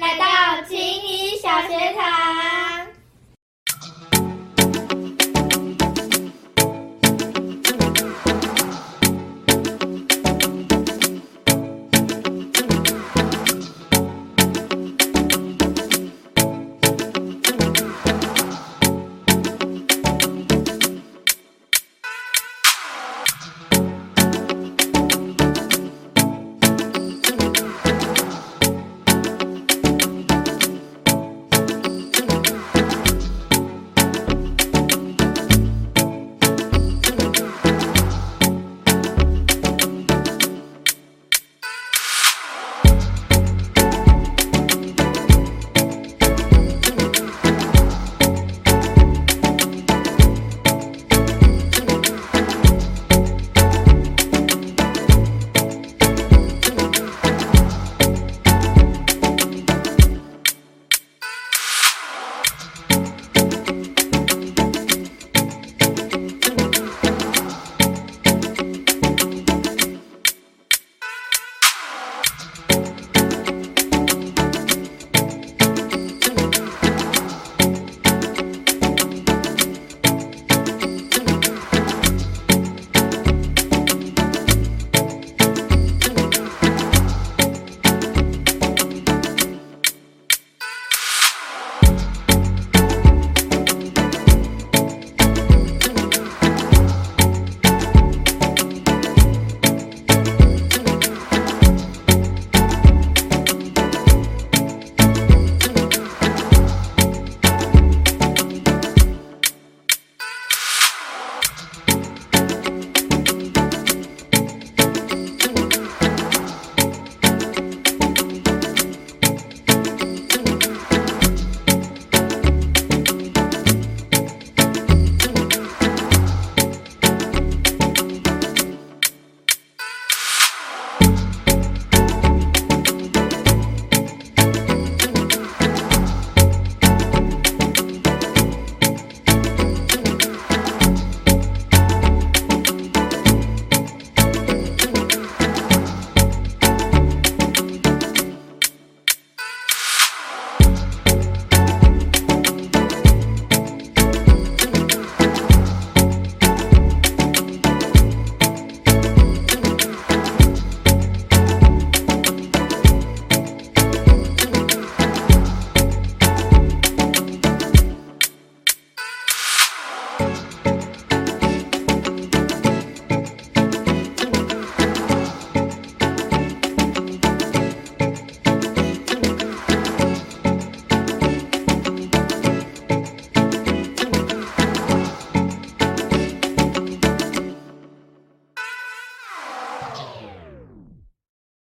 来到青衣小学堂。